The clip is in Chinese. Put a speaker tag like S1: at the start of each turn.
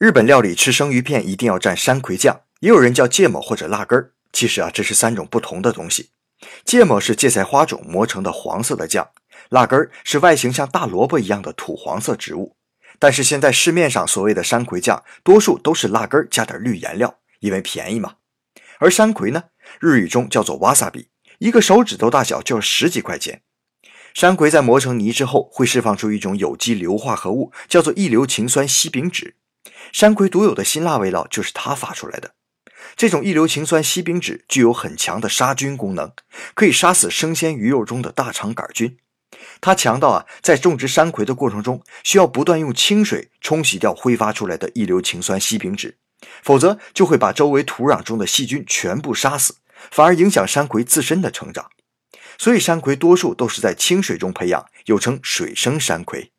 S1: 日本料理吃生鱼片一定要蘸山葵酱，也有人叫芥末或者辣根儿。其实啊，这是三种不同的东西。芥末是芥菜花种磨成的黄色的酱，辣根儿是外形像大萝卜一样的土黄色植物。但是现在市面上所谓的山葵酱，多数都是辣根儿加点绿颜料，因为便宜嘛。而山葵呢，日语中叫做 wasabi，一个手指头大小就十几块钱。山葵在磨成泥之后，会释放出一种有机硫化合物，叫做异硫氰酸烯丙酯。山葵独有的辛辣味道就是它发出来的。这种异硫氰酸烯丙酯具有很强的杀菌功能，可以杀死生鲜鱼肉中的大肠杆菌。它强到啊，在种植山葵的过程中，需要不断用清水冲洗掉挥发出来的异硫氰酸烯丙酯，否则就会把周围土壤中的细菌全部杀死，反而影响山葵自身的成长。所以山葵多数都是在清水中培养，又称水生山葵。